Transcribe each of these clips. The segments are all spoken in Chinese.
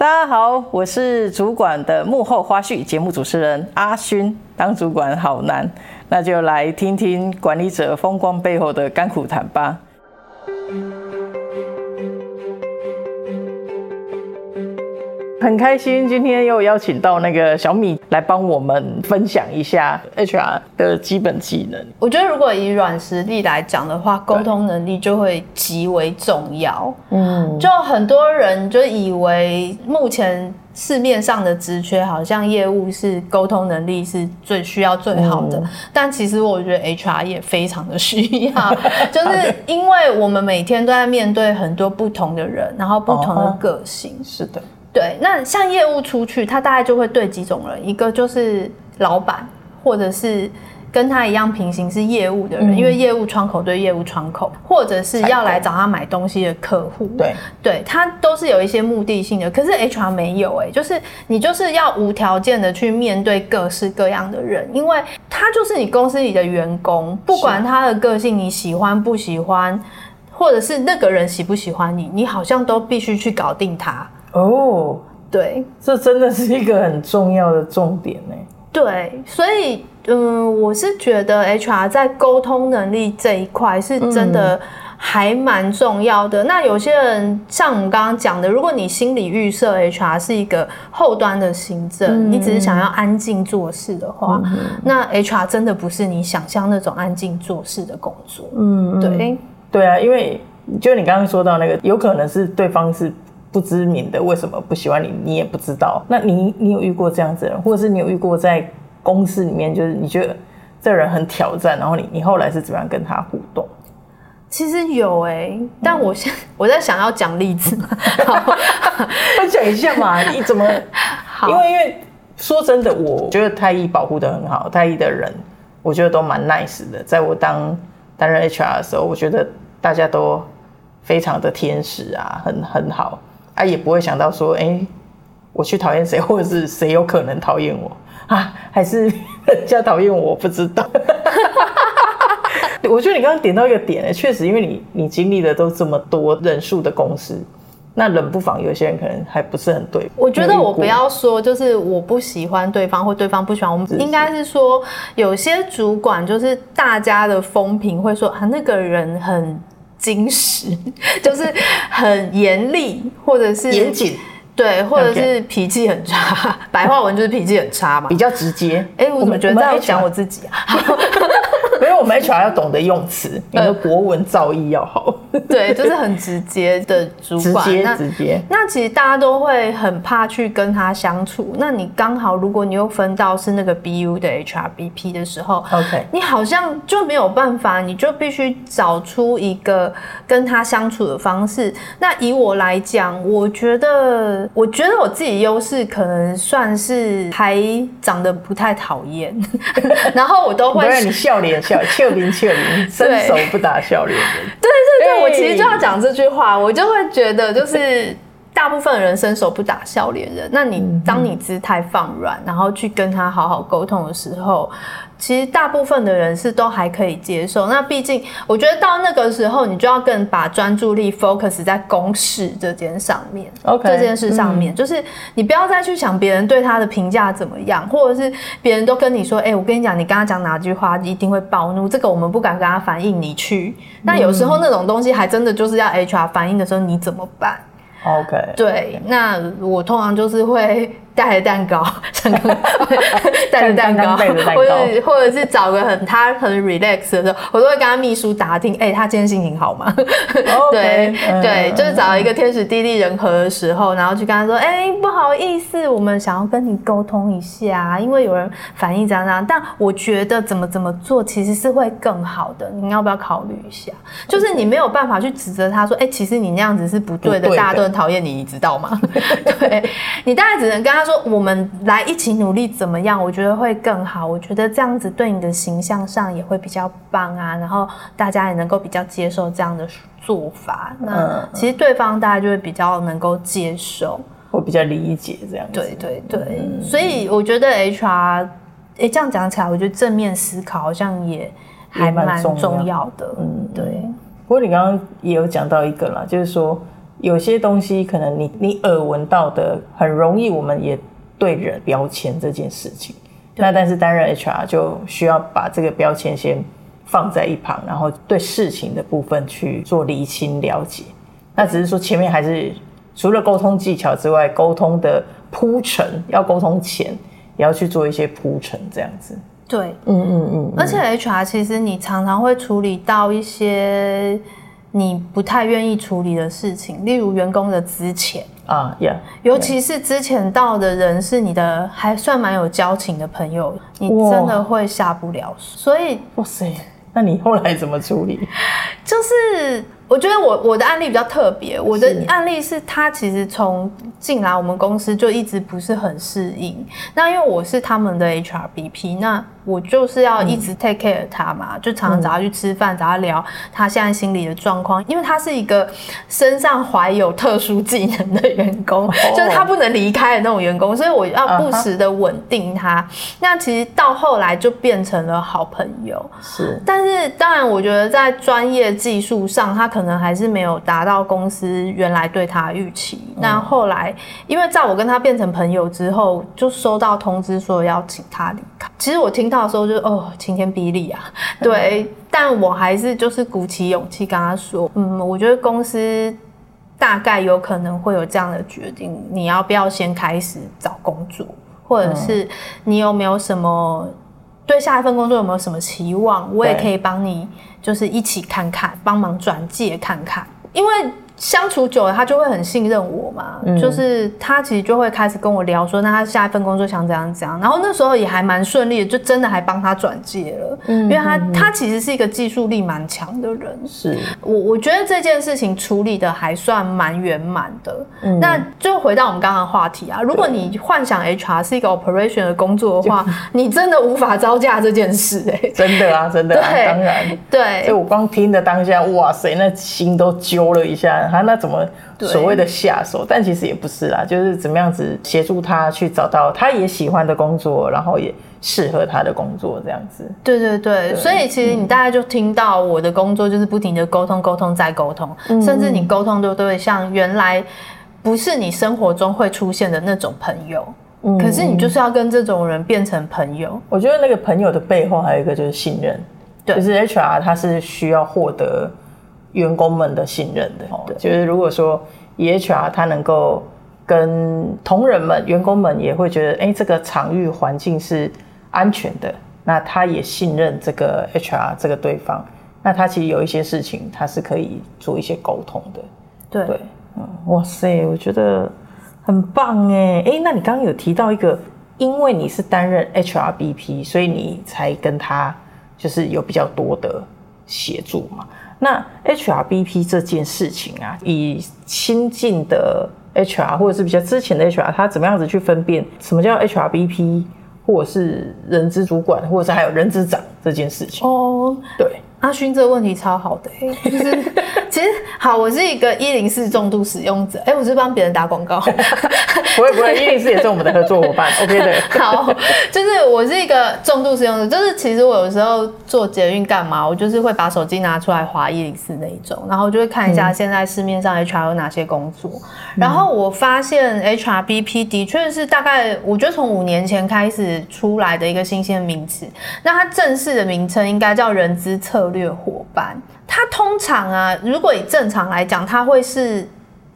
大家好，我是主管的幕后花絮节目主持人阿勋。当主管好难，那就来听听管理者风光背后的甘苦谈吧。很开心，今天又邀请到那个小米来帮我们分享一下 HR 的基本技能。我觉得，如果以软实力来讲的话，沟通能力就会极为重要。嗯，就很多人就以为目前市面上的职缺，好像业务是沟通能力是最需要最好的，嗯、但其实我觉得 HR 也非常的需要，就是因为我们每天都在面对很多不同的人，然后不同的个性。哦、是的。对，那像业务出去，他大概就会对几种人，一个就是老板，或者是跟他一样平行是业务的人，嗯、因为业务窗口对业务窗口，或者是要来找他买东西的客户。对，对他都是有一些目的性的。可是 HR 没有哎、欸，就是你就是要无条件的去面对各式各样的人，因为他就是你公司里的员工，不管他的个性你喜欢不喜欢，或者是那个人喜不喜欢你，你好像都必须去搞定他。哦，对，这真的是一个很重要的重点呢。对，所以，嗯，我是觉得 HR 在沟通能力这一块是真的还蛮重要的。嗯、那有些人像我们刚刚讲的，如果你心理预设 HR 是一个后端的行政，嗯、你只是想要安静做事的话，嗯、那 HR 真的不是你想象那种安静做事的工作。嗯，对，对啊，因为就你刚刚说到那个，有可能是对方是。不知名的为什么不喜欢你？你也不知道。那你你有遇过这样子的人，或者是你有遇过在公司里面，就是你觉得这人很挑战，然后你你后来是怎么样跟他互动？其实有哎、欸，但我现我在想要讲例子，分享一下嘛？你怎么？好因为因为说真的，我觉得太医保护的很好，太医的人我觉得都蛮 nice 的。在我当担任 HR 的时候，我觉得大家都非常的天使啊，很很好。他、啊、也不会想到说，哎、欸，我去讨厌谁，或者是谁有可能讨厌我啊？还是 人家讨厌我？我不知道。我觉得你刚刚点到一个点，哎，确实，因为你你经历的都这么多人数的公司，那冷不防有些人可能还不是很对。我觉得我不要说，就是我不喜欢对方，或对方不喜欢我们，应该是说有些主管就是大家的风评会说啊，那个人很。精实就是很严厉，或者是严谨，对，或者是脾气很差。白话文就是脾气很差嘛，比较直接。哎、欸，我怎么觉得在讲我自己啊？我们 HR 要懂得用词，你的国文造诣要好。对，就是很直接的主管，直接直接。那其实大家都会很怕去跟他相处。那你刚好，如果你又分到是那个 BU 的 HRBP 的时候，OK，你好像就没有办法，你就必须找出一个跟他相处的方式。那以我来讲，我觉得，我觉得我自己优势可能算是还长得不太讨厌，然后我都会让你笑脸笑，笑脸笑脸，伸手不打笑脸人。对对对。我其实就要讲这句话，我就会觉得，就是大部分人伸手不打笑脸人。那你当你姿态放软，然后去跟他好好沟通的时候，其实大部分的人是都还可以接受。那毕竟，我觉得到那个时候，你就要更把专注力 focus 在公事这件上面。OK，这件事上面，嗯、就是你不要再去想别人对他的评价怎么样，或者是别人都跟你说：“哎、欸，我跟你讲，你刚刚讲哪句话一定会暴怒。”这个我们不敢跟他反映，你去。那有时候那种东西还真的就是要 HR 反映的时候，你怎么办？OK，对，那我通常就是会。带着蛋糕，带着蛋糕，或者或者是找个很他很 relax 的时候，我都会跟他秘书打听，哎、欸，他今天心情好吗 对、嗯、对，就是找一个天时地利人和的时候，然后去跟他说，哎、欸，不好意思，我们想要跟你沟通一下，因为有人反映这样这样，但我觉得怎么怎么做其实是会更好的，你要不要考虑一下？就是你没有办法去指责他说，哎、欸，其实你那样子是不对的，大家都很讨厌你，你知道吗？对，你大概只能跟他。他说：“我们来一起努力，怎么样？我觉得会更好。我觉得这样子对你的形象上也会比较棒啊。然后大家也能够比较接受这样的做法。那其实对方大家就会比较能够接受，会比较理解这样子。对对对，嗯、所以我觉得 HR，哎、欸，这样讲起来，我觉得正面思考好像也还蛮重要的。嗯，对。不过你刚刚也有讲到一个啦，就是说。有些东西可能你你耳闻到的很容易，我们也对人标签这件事情。那但是担任 HR 就需要把这个标签先放在一旁，然后对事情的部分去做厘清了解。那只是说前面还是除了沟通技巧之外，沟通的铺陈要沟通前也要去做一些铺陈，这样子。对，嗯嗯嗯。而且 HR 其实你常常会处理到一些。你不太愿意处理的事情，例如员工的资遣啊，yeah, 尤其是之前到的人是你的还算蛮有交情的朋友，你真的会下不了手。所以，哇塞，那你后来怎么处理？就是。我觉得我我的案例比较特别，我的案例是他其实从进来我们公司就一直不是很适应。那因为我是他们的 HRBP，那我就是要一直 take care 他嘛，就常常找他去吃饭，找他聊他现在心理的状况。因为他是一个身上怀有特殊技能的员工，就是他不能离开的那种员工，所以我要不时的稳定他。那其实到后来就变成了好朋友。是，但是当然，我觉得在专业技术上，他可可能还是没有达到公司原来对他的预期。那后来，因为在我跟他变成朋友之后，就收到通知说要请他离开。其实我听到的时候就哦，晴天霹雳啊！对，但我还是就是鼓起勇气跟他说，嗯，我觉得公司大概有可能会有这样的决定，你要不要先开始找工作，或者是你有没有什么对下一份工作有没有什么期望？我也可以帮你。就是一起看看，帮忙转介看看，因为。相处久了，他就会很信任我嘛。嗯、就是他其实就会开始跟我聊说，那他下一份工作想怎样怎样。然后那时候也还蛮顺利的，就真的还帮他转介了。嗯，因为他他其实是一个技术力蛮强的人。是，我我觉得这件事情处理的还算蛮圆满的。嗯，那就回到我们刚刚的话题啊，如果你幻想 HR 是一个 operation 的工作的话，你真的无法招架这件事哎、欸。真的啊，真的啊，当然。对，所以我光听的当下，哇塞，那心都揪了一下。他那怎么所谓的下手？但其实也不是啦，就是怎么样子协助他去找到他也喜欢的工作，然后也适合他的工作这样子。对对对，对所以其实你大概就听到我的工作就是不停的沟通、沟通再沟通，嗯、甚至你沟通都对像原来不是你生活中会出现的那种朋友，嗯、可是你就是要跟这种人变成朋友。我觉得那个朋友的背后还有一个就是信任，对就是 HR 他是需要获得。员工们的信任的，对。就是如果说 HR 他能够跟同仁们、员工们也会觉得，哎、欸，这个场域环境是安全的，那他也信任这个 HR 这个对方，那他其实有一些事情他是可以做一些沟通的。对。对，嗯，哇塞，我觉得很棒哎，哎、欸，那你刚刚有提到一个，因为你是担任 HRBP，所以你才跟他就是有比较多的协助嘛。那 HRBP 这件事情啊，以亲近的 HR 或者是比较之前的 HR，他怎么样子去分辨什么叫 HRBP，或者是人资主管，或者是还有人资长这件事情？哦，对。阿勋这个问题超好的、欸，就是 其实好，我是一个一零四重度使用者，哎、欸，我是帮别人打广告，不会不会，一零四也是我们的合作伙伴，OK 的。好，就是我是一个重度使用者，就是其实我有时候做捷运干嘛，我就是会把手机拿出来划一零四那一种，然后就会看一下现在市面上 HR 有哪些工作，嗯、然后我发现 HRBP 的确是大概我觉得从五年前开始出来的一个新鲜的名词，那它正式的名称应该叫人资策略伙伴，它通常啊，如果以正常来讲，它会是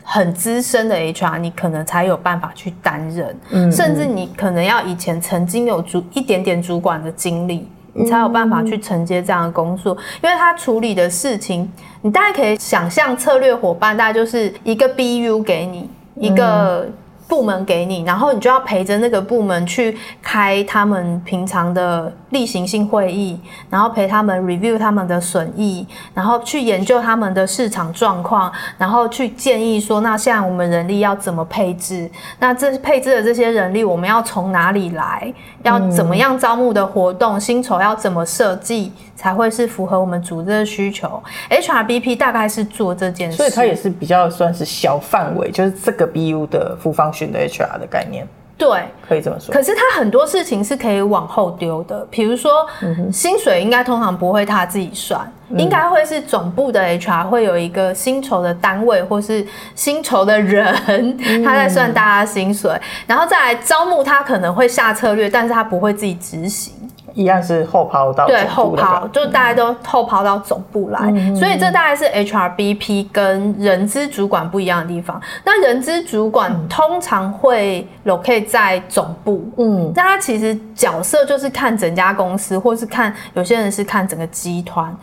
很资深的 HR，你可能才有办法去担任，甚至你可能要以前曾经有主一点点主管的经历，你才有办法去承接这样的工作，因为他处理的事情，你大概可以想象，策略伙伴大概就是一个 BU 给你一个。部门给你，然后你就要陪着那个部门去开他们平常的例行性会议，然后陪他们 review 他们的损益，然后去研究他们的市场状况，然后去建议说，那现在我们人力要怎么配置？那这配置的这些人力，我们要从哪里来？要怎么样招募的活动？薪酬要怎么设计才会是符合我们组织的需求？HRBP 大概是做这件事，所以它也是比较算是小范围，就是这个 BU 的复方。选的 HR 的概念，对，可以这么说。可是他很多事情是可以往后丢的，比如说、嗯、薪水应该通常不会他自己算，嗯、应该会是总部的 HR 会有一个薪酬的单位或是薪酬的人，嗯、他在算大家薪水，然后再来招募他可能会下策略，但是他不会自己执行。一样是后抛到对后抛，就大家都后抛到总部来，嗯、所以这大概是 HRBP 跟人资主管不一样的地方。那人资主管通常会 locate 在总部，嗯，那他其实角色就是看整家公司，或是看有些人是看整个集团，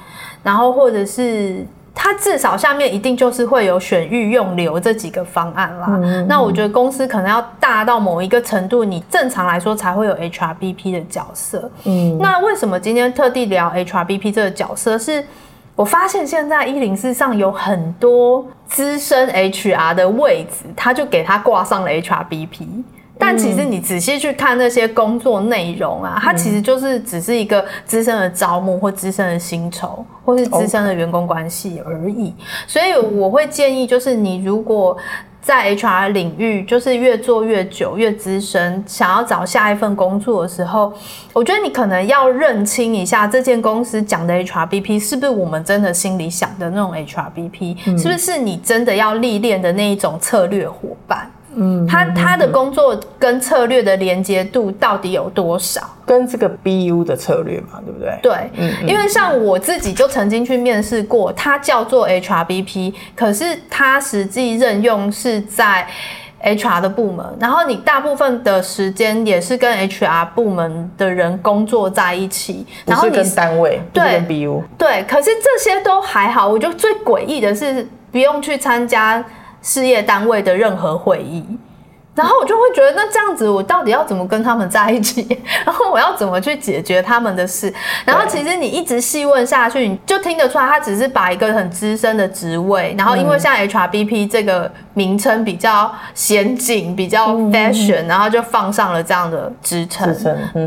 然后或者是。它至少下面一定就是会有选育用留这几个方案啦。嗯、那我觉得公司可能要大到某一个程度，你正常来说才会有 HRBP 的角色。嗯，那为什么今天特地聊 HRBP 这个角色？是我发现现在一零四上有很多资深 HR 的位置，他就给他挂上了 HRBP。但其实你仔细去看那些工作内容啊，它其实就是只是一个资深的招募或资深的薪酬，或是资深的员工关系而已。所以我会建议，就是你如果在 HR 领域就是越做越久、越资深，想要找下一份工作的时候，我觉得你可能要认清一下这间公司讲的 HRBP 是不是我们真的心里想的那种 HRBP，是不是你真的要历练的那一种策略伙伴。嗯，他他的工作跟策略的连接度到底有多少？跟这个 BU 的策略嘛，对不对？对，嗯，因为像我自己就曾经去面试过，他叫做 HRBP，可是他实际任用是在 HR 的部门，然后你大部分的时间也是跟 HR 部门的人工作在一起，然后你跟单位对跟 BU 对，可是这些都还好，我觉得最诡异的是不用去参加。事业单位的任何会议，然后我就会觉得，那这样子我到底要怎么跟他们在一起？然后我要怎么去解决他们的事？然后其实你一直细问下去，你就听得出来，他只是把一个很资深的职位，然后因为像 HRBP 这个名称比较先进、比较 fashion，然后就放上了这样的职称。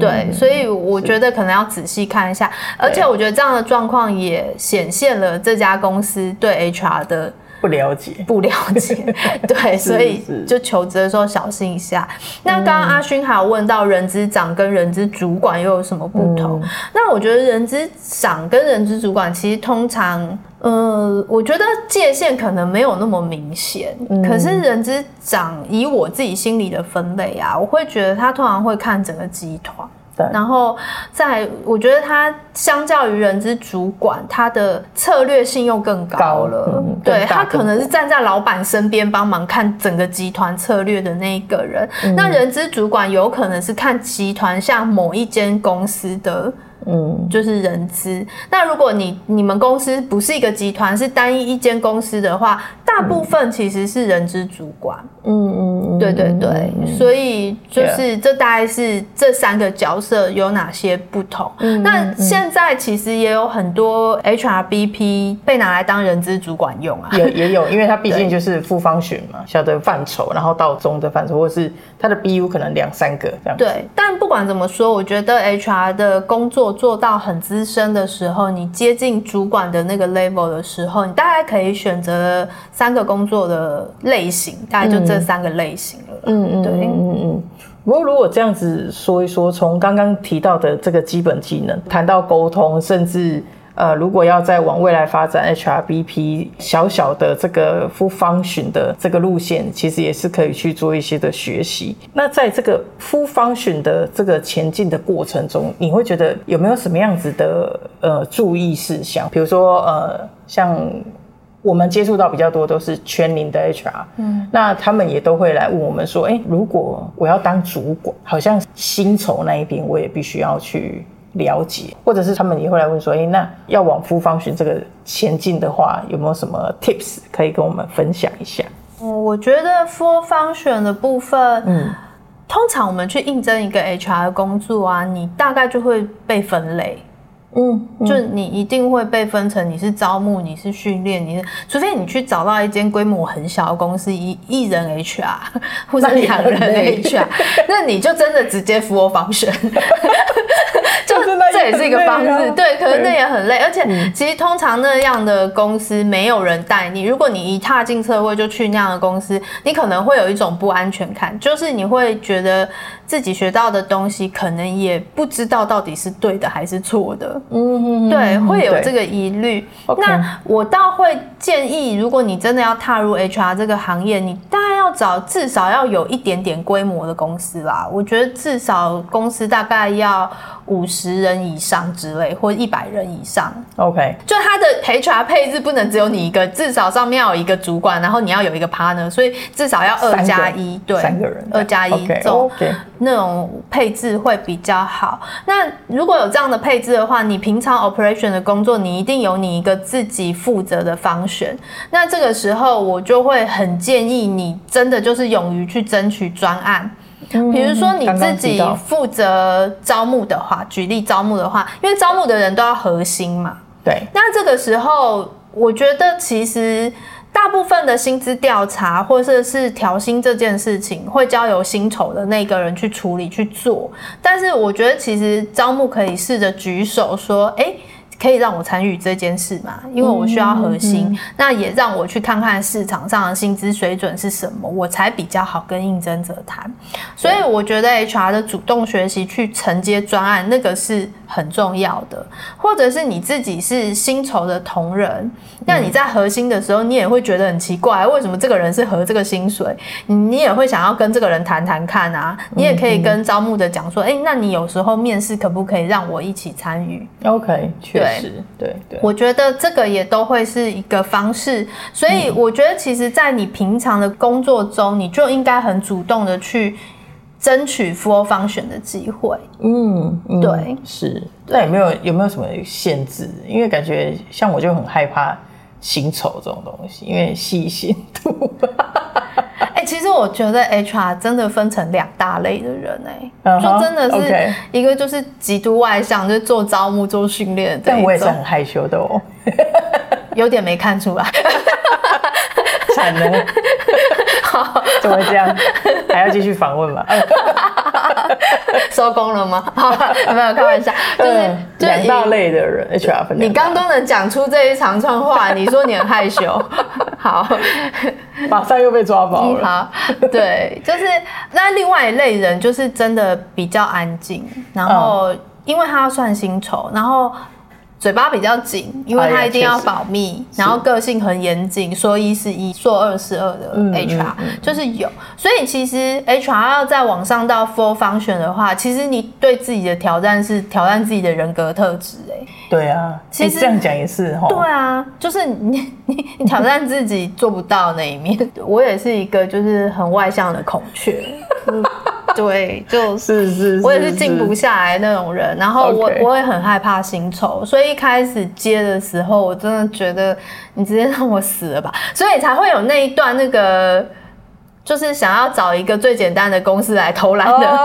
对，所以我觉得可能要仔细看一下，而且我觉得这样的状况也显现了这家公司对 HR 的。不了解，不了解，对，所以就求职的时候小心一下。那刚刚阿勋还有问到人资长跟人资主管又有什么不同？嗯、那我觉得人资长跟人资主管其实通常，呃，我觉得界限可能没有那么明显。嗯、可是人之长以我自己心里的分类啊，我会觉得他通常会看整个集团。对然后在，我觉得他相较于人资主管，他的策略性又更高了。高嗯、对，他可能是站在老板身边帮忙看整个集团策略的那一个人。嗯、那人资主管有可能是看集团像某一间公司的。嗯，就是人资。那如果你你们公司不是一个集团，是单一一间公司的话，大部分其实是人资主管。嗯嗯嗯，对对对。所以就是这大概是这三个角色有哪些不同。嗯，那现在其实也有很多 HRBP 被拿来当人资主管用啊。也也有，因为它 毕竟就是 full function 嘛，小的范畴，然后到中的范畴，或是它的 BU 可能两三个这样。对，但不管怎么说，我觉得 HR 的工作。做到很资深的时候，你接近主管的那个 level 的时候，你大概可以选择三个工作的类型，大概就这三个类型了。嗯嗯，对，嗯嗯嗯。不过如果这样子说一说，从刚刚提到的这个基本技能，谈到沟通，甚至。呃，如果要再往未来发展，HRBP 小小的这个 full function 的这个路线，其实也是可以去做一些的学习。那在这个 full function 的这个前进的过程中，你会觉得有没有什么样子的呃注意事项？比如说呃，像我们接触到比较多都是全龄的 HR，嗯，那他们也都会来问我们说，哎，如果我要当主管，好像薪酬那一边我也必须要去。了解，或者是他们也会来问说：“哎，那要往 full function 这个前进的话，有没有什么 tips 可以跟我们分享一下？”嗯，我觉得 full function 的部分，嗯，通常我们去应征一个 HR 的工作啊，你大概就会被分类。嗯，嗯，就你一定会被分成你是招募，你是训练，你是，除非你去找到一间规模很小的公司，一一人 HR 或者两人 HR，那你就真的直接 full function。就 这也是一个方式。对，可是那也很累，而且其实通常那样的公司没有人带你。如果你一踏进社会就去那样的公司，你可能会有一种不安全感，就是你会觉得自己学到的东西可能也不知道到底是对的还是错的。嗯，对，会有这个疑虑。那我倒会建议，如果你真的要踏入 HR 这个行业，你大概要找至少要有一点点规模的公司啦。我觉得至少公司大概要五十人以上之类，或一百人以上。OK，就他的 HR 配置不能只有你一个，至少上面要有一个主管，然后你要有一个 partner，所以至少要二加一，对，三个人，二加一这种那种配置会比较好。那如果有这样的配置的话，你平常 operation 的工作，你一定有你一个自己负责的 function。那这个时候，我就会很建议你真的就是勇于去争取专案。比如说你自己负责招募的话，举例招募的话，因为招募的人都要核心嘛。对。那这个时候，我觉得其实大部分的薪资调查或者是调薪这件事情，会交由薪酬的那个人去处理去做。但是我觉得其实招募可以试着举手说，哎、欸。可以让我参与这件事嘛？因为我需要核心，嗯嗯嗯、那也让我去看看市场上的薪资水准是什么，我才比较好跟应征者谈。所以我觉得 HR 的主动学习去承接专案，那个是很重要的。或者是你自己是薪酬的同仁，那你在核心的时候，你也会觉得很奇怪，为什么这个人是合这个薪水？你也会想要跟这个人谈谈看啊。你也可以跟招募的讲说，哎、欸，那你有时候面试可不可以让我一起参与？OK，确对对，我觉得这个也都会是一个方式，所以我觉得其实，在你平常的工作中，你就应该很主动的去争取 full function 的机会。嗯，嗯对，是。那有没有有没有什么限制？因为感觉像我就很害怕薪酬这种东西，因为细心度。我觉得 HR 真的分成两大类的人哎、欸，就、uh huh, 真的是一个就是极度外向，就是做招募、做训练。但我也是很害羞的哦，有点没看出来，惨了。好，怎么会这样？还要继续访问吗？收工了吗？好，没有开玩笑，就是两、嗯、大类的人，HR 分。你刚都能讲出这一长串话，你说你很害羞，好，马上又被抓包了。好，对，就是那另外一类人，就是真的比较安静，然后因为他要算薪酬，然后。嘴巴比较紧，因为他一定要保密，然后个性很严谨，说一是一，说二是二的 HR、嗯嗯、就是有。所以其实 HR 要再往上到 full function 的话，其实你对自己的挑战是挑战自己的人格特质。哎，对啊，其实这样讲也是哈。对啊，就是你你 你挑战自己做不到那一面。我也是一个就是很外向的孔雀。对，就是是，我也是静不下来那种人，然后我我也很害怕薪酬，所以一开始接的时候，我真的觉得你直接让我死了吧，所以才会有那一段那个，就是想要找一个最简单的公司来偷懒的，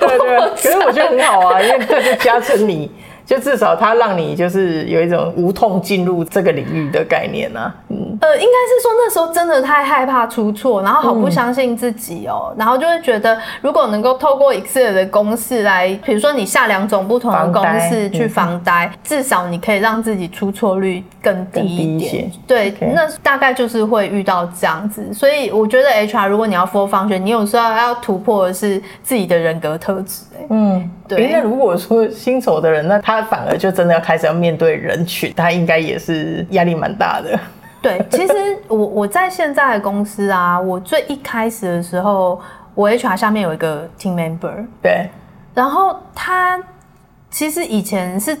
对对，可是我觉得很好啊，因为这就加成你。就至少它让你就是有一种无痛进入这个领域的概念啊，嗯，呃，应该是说那时候真的太害怕出错，然后好不相信自己哦，嗯、然后就会觉得如果能够透过 Excel 的公式来，比如说你下两种不同的公式去防呆，嗯、至少你可以让自己出错率更低一点。一对.那大概就是会遇到这样子，所以我觉得 HR 如果你要 full function，你有时候要突破的是自己的人格特质。嗯，对。那如果说新手的人，那他反而就真的要开始要面对人群，他应该也是压力蛮大的。对，其实我我在现在的公司啊，我最一开始的时候，我 HR 下面有一个 team member，对，然后他其实以前是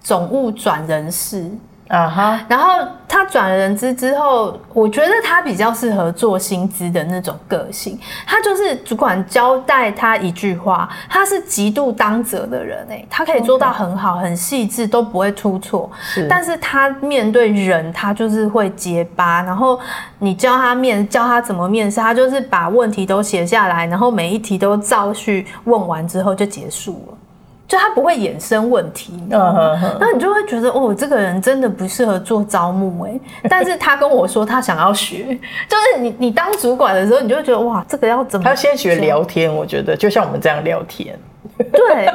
总务转人事。啊哈！Uh. 然后他转了人资之后，我觉得他比较适合做薪资的那种个性。他就是主管交代他一句话，他是极度当责的人哎，他可以做到很好很细致，都不会出错。是，但是他面对人，他就是会结巴。然后你教他面，教他怎么面试，他就是把问题都写下来，然后每一题都照序问完之后就结束了。就他不会衍生问题，那、uh huh. 你就会觉得哦，这个人真的不适合做招募哎。但是他跟我说他想要学，就是你你当主管的时候，你就会觉得哇，这个要怎么？他先学聊天，我觉得就像我们这样聊天。对，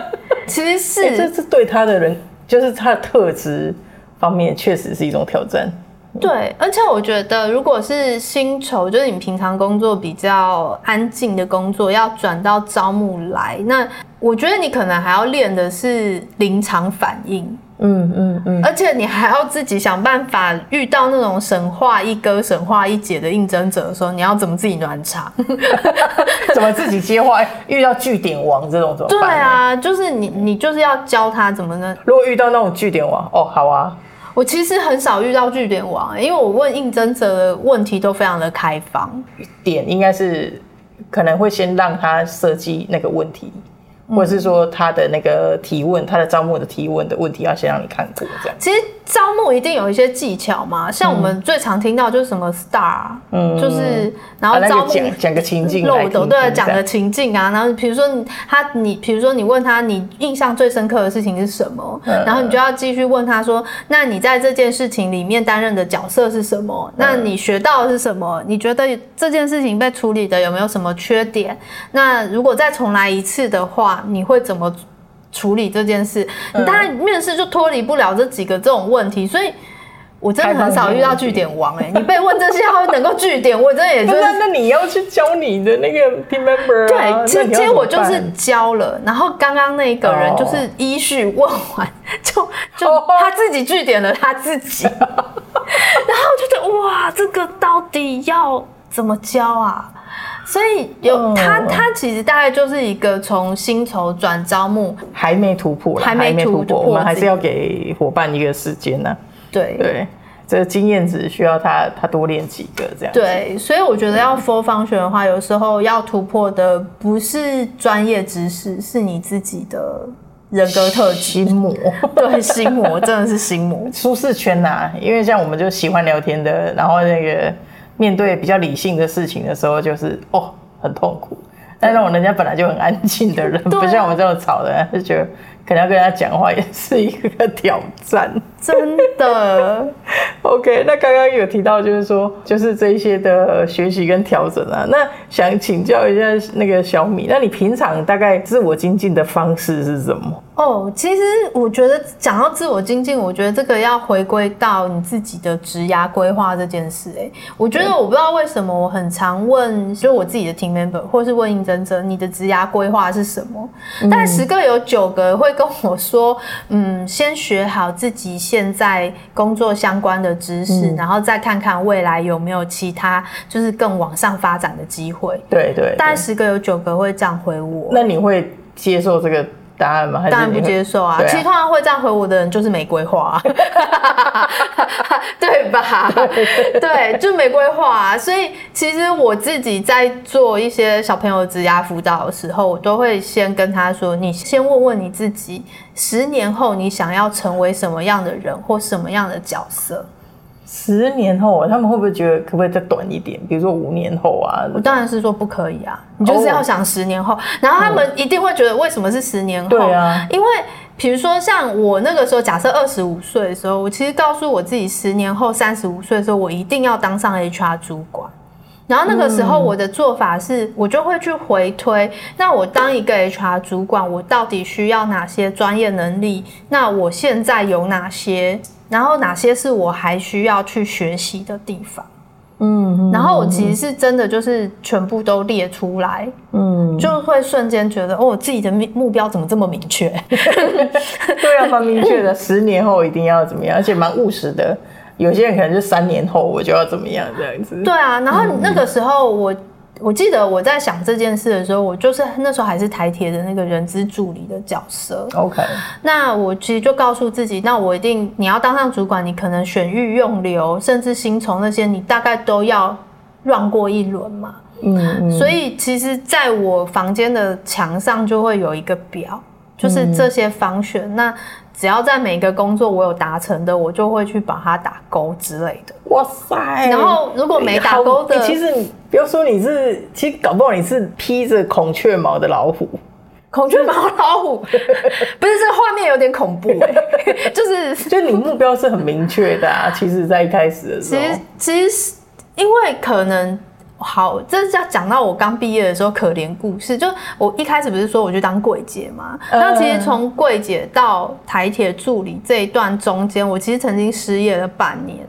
其实是、欸、这是对他的人，就是他的特质方面，确实是一种挑战。对，而且我觉得，如果是薪酬，就是你平常工作比较安静的工作，要转到招募来，那我觉得你可能还要练的是临场反应。嗯嗯嗯，而且你还要自己想办法，遇到那种神话一哥、神话一姐的应征者的时候，你要怎么自己暖场？怎么自己接话？遇到据点王这种怎么办？对啊，就是你，你就是要教他怎么呢？如果遇到那种据点王，哦，好啊。我其实很少遇到据点王，因为我问应征者的问题都非常的开放。点应该是可能会先让他设计那个问题。或者是说他的那个提问，他的招募的提问的问题，要先让你看过这样。其实招募一定有一些技巧嘛，像我们最常听到就是什么 star，嗯，就是然后招募讲个情境来听听，对，讲个情境啊，然后比如说他你，比如说你问他你印象最深刻的事情是什么，嗯、然后你就要继续问他说，那你在这件事情里面担任的角色是什么？嗯、那你学到的是什么？你觉得这件事情被处理的有没有什么缺点？那如果再重来一次的话，你会怎么处理这件事？你当然面试就脱离不了这几个这种问题，所以我真的很少遇到据点王哎、欸。你被问这些，还能够据点，我真的也是。那那你要去教你的那个 team member 对，其实其实我就是教了，然后刚刚那个人就是依序问完，就就他自己据点了他自己，然后就觉得哇，这个到底要怎么教啊？所以有他，他其实大概就是一个从薪酬转招募还没突破，还没突破，我们还是要给伙伴一个时间呢。对对，这个经验值需要他他多练几个这样。对，所以我觉得要 full function 的话，有时候要突破的不是专业知识，是你自己的人格特质。心魔，对，心魔真的是心魔。舒适圈呐，因为像我们就喜欢聊天的，然后那个。面对比较理性的事情的时候，就是哦，很痛苦。但是我人家本来就很安静的人，不像我们这种吵的人，就觉得可能要跟他讲话也是一个挑战。真的。OK，那刚刚有提到，就是说，就是这一些的学习跟调整啊。那想请教一下那个小米，那你平常大概自我精进的方式是什么？哦，其实我觉得讲到自我精进，我觉得这个要回归到你自己的职涯规划这件事。哎，我觉得我不知道为什么我很常问，就是我自己的 team member 或是问应征者，你的职涯规划是什么？嗯、但十个有九个会跟我说，嗯，先学好自己现在工作相关的知识，嗯、然后再看看未来有没有其他就是更往上发展的机会。对，对对，大概十个有九个会这样回我。那你会接受这个？答案吗？当然不接受啊！啊其实通常会这样回我的人就是没规划，啊，对吧？对，就没规划啊！所以其实我自己在做一些小朋友职涯辅导的时候，我都会先跟他说：“你先问问你自己，十年后你想要成为什么样的人或什么样的角色。”十年后，他们会不会觉得可不可以再短一点？比如说五年后啊？我当然是说不可以啊！你就是要想十年后，然后他们一定会觉得为什么是十年后？对啊，因为比如说像我那个时候，假设二十五岁的时候，我其实告诉我自己，十年后三十五岁的时候，我一定要当上 HR 主管。然后那个时候我的做法是，我就会去回推，那我当一个 HR 主管，我到底需要哪些专业能力？那我现在有哪些？然后哪些是我还需要去学习的地方？嗯，然后我其实是真的就是全部都列出来，嗯，就会瞬间觉得哦，我自己的目标怎么这么明确？对啊，蛮明确的，十年后一定要怎么样，而且蛮务实的。有些人可能就三年后我就要怎么样这样子。对啊，然后那个时候我。我记得我在想这件事的时候，我就是那时候还是台铁的那个人资助理的角色。OK，那我其实就告诉自己，那我一定你要当上主管，你可能选育用留，甚至薪酬那些，你大概都要 run 过一轮嘛。嗯，嗯，所以其实在我房间的墙上就会有一个表，就是这些方选。嗯、那只要在每一个工作我有达成的，我就会去把它打勾之类的。哇塞！然后如果没打勾的，其实你不要说你是，其实搞不好你是披着孔雀毛的老虎。孔雀毛老虎，不是这个画面有点恐怖哎、欸，就是就你目标是很明确的啊。其实，在一开始的时候，其实其实因为可能。好，这是要讲到我刚毕业的时候可怜故事。就我一开始不是说我去当柜姐嘛？嗯、那其实从柜姐到台铁助理这一段中间，我其实曾经失业了半年。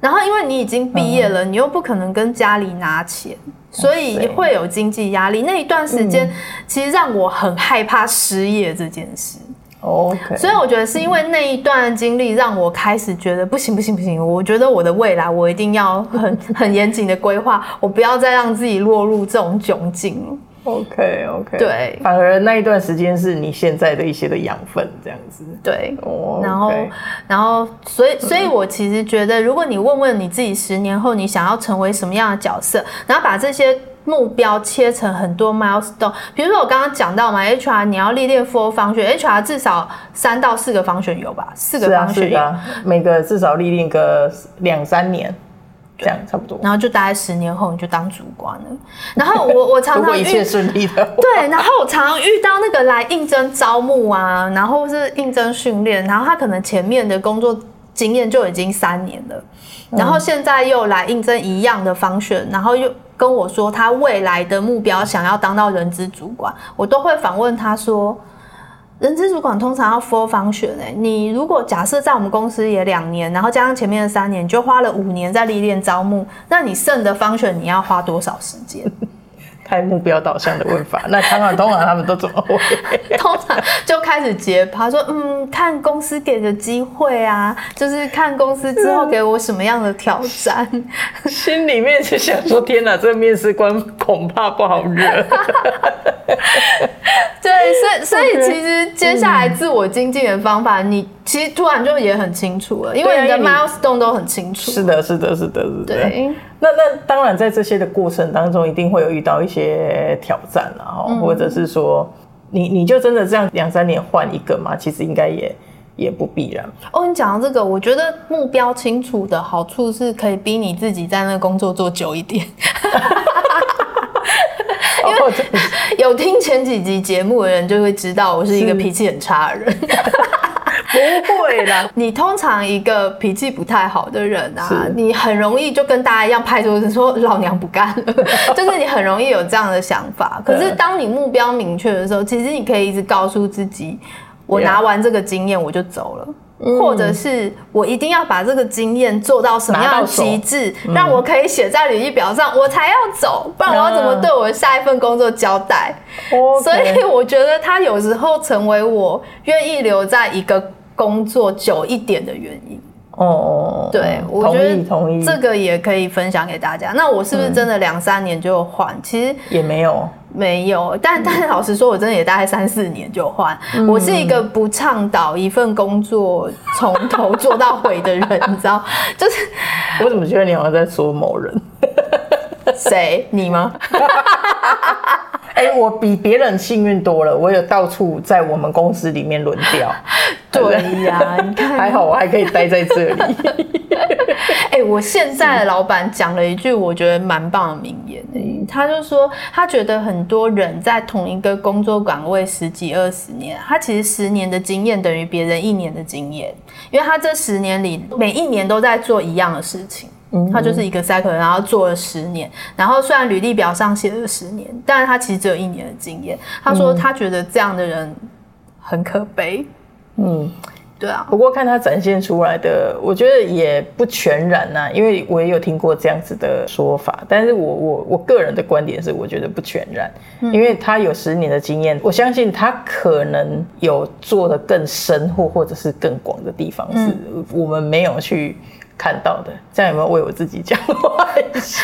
然后因为你已经毕业了，嗯、你又不可能跟家里拿钱，所以会有经济压力。那一段时间其实让我很害怕失业这件事。OK，所以我觉得是因为那一段经历让我开始觉得不行不行不行，我觉得我的未来我一定要很很严谨的规划，我不要再让自己落入这种窘境。OK OK，对，反而那一段时间是你现在的一些的养分这样子。对，oh. 然后然后所以所以我其实觉得，如果你问问你自己十年后你想要成为什么样的角色，然后把这些。目标切成很多 milestone，比如说我刚刚讲到嘛，HR 你要历练 four function，HR 至少三到四个 function 有吧？四个有，啊，每个至少历练个两三年，这样差不多。然后就大概十年后你就当主管了。然后我 我常常一切顺利的，对，然后我常常遇到那个来应征招募啊，然后是应征训练，然后他可能前面的工作经验就已经三年了，然后现在又来应征一样的 function，然后又。跟我说他未来的目标想要当到人资主管，我都会反问他说：“人资主管通常要 full function 欸，你如果假设在我们公司也两年，然后加上前面的三年，就花了五年在历练招募，那你剩的 function 你要花多少时间？”太目标导向的问法，那通常通常他们都怎么问？通常就开始结巴，说嗯，看公司给的机会啊，就是看公司之后给我什么样的挑战，心里面就想说：天哪，这个面试官恐怕不好惹。对，所以所以其实接下来自我精进的方法，你其实突然就也很清楚了，因为你的 milestone 都很清楚。是的，是的，是的，是的。对。那那当然，在这些的过程当中，一定会有遇到一些挑战了哈，嗯、或者是说，你你就真的这样两三年换一个嘛？其实应该也也不必然。哦，你讲到这个，我觉得目标清楚的好处是可以逼你自己在那个工作做久一点。因为有听前几集节目的人就会知道，我是一个脾气很差的人。不会啦，你通常一个脾气不太好的人啊，你很容易就跟大家一样拍桌子说老娘不干了，就是你很容易有这样的想法。可是当你目标明确的时候，其实你可以一直告诉自己，我拿完这个经验我就走了，嗯、或者是我一定要把这个经验做到什么样的极致，让我可以写在履历表上，我才要走，不然我要怎么对我下一份工作交代？嗯、所以我觉得他有时候成为我愿意留在一个。工作久一点的原因哦，对，我觉得这个也可以分享给大家。那我是不是真的两三年就换？嗯、其实也没有，没有。但但是老实说，我真的也大概三四年就换。嗯、我是一个不倡导一份工作从头做到尾的人，你知道？就是我怎么觉得你好像在说某人？谁？你吗？哎、欸，我比别人幸运多了，我有到处在我们公司里面轮调。对呀，你看，还好我还可以待在这里。哎、欸，我现在的老板讲了一句我觉得蛮棒的名言，他就说他觉得很多人在同一个工作岗位十几二十年，他其实十年的经验等于别人一年的经验，因为他这十年里每一年都在做一样的事情。他就是一个 cycle，然后做了十年，然后虽然履历表上写了十年，但是他其实只有一年的经验。他说他觉得这样的人很可悲。嗯，对啊。不过看他展现出来的，我觉得也不全然呐、啊，因为我也有听过这样子的说法。但是我我我个人的观点是，我觉得不全然，因为他有十年的经验，我相信他可能有做的更深或或者是更广的地方，是我们没有去。看到的，这样有没有为我自己讲话一下？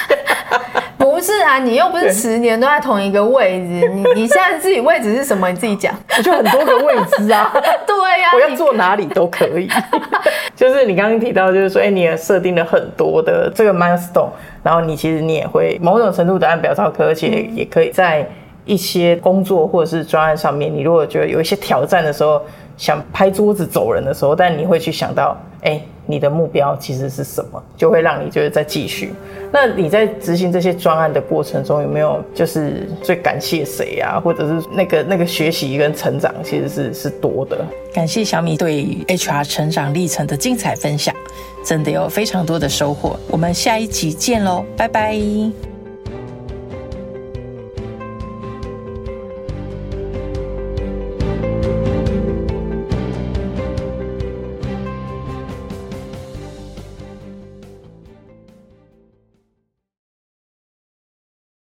不是啊，你又不是十年都在同一个位置，你你现在自己位置是什么？你自己讲。我就很多个位置啊。对呀、啊，我要坐哪里都可以。就是你刚刚提到，就是说，哎、欸，你也设定了很多的这个 milestone，然后你其实你也会某种程度的按表操课，而且也可以在一些工作或者是专案上面，你如果觉得有一些挑战的时候。想拍桌子走人的时候，但你会去想到，哎、欸，你的目标其实是什么，就会让你就是再继续。那你在执行这些专案的过程中，有没有就是最感谢谁啊？或者是那个那个学习跟成长，其实是是多的。感谢小米对 HR 成长历程的精彩分享，真的有非常多的收获。我们下一集见喽，拜拜。